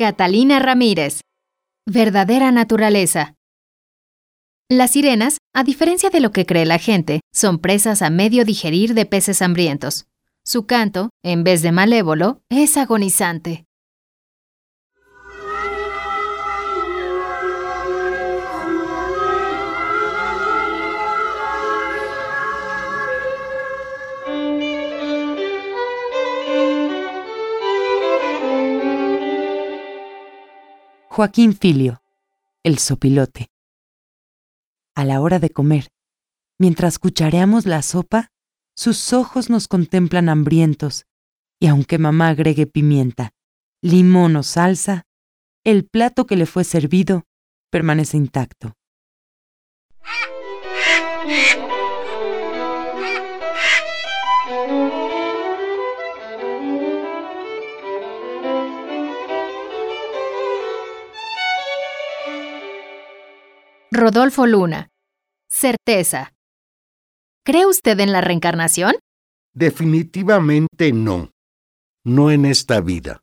Catalina Ramírez. Verdadera naturaleza. Las sirenas, a diferencia de lo que cree la gente, son presas a medio digerir de peces hambrientos. Su canto, en vez de malévolo, es agonizante. Joaquín Filio, el sopilote. A la hora de comer, mientras cuchareamos la sopa, sus ojos nos contemplan hambrientos, y aunque mamá agregue pimienta, limón o salsa, el plato que le fue servido permanece intacto. Rodolfo Luna. Certeza. ¿Cree usted en la reencarnación? Definitivamente no. No en esta vida.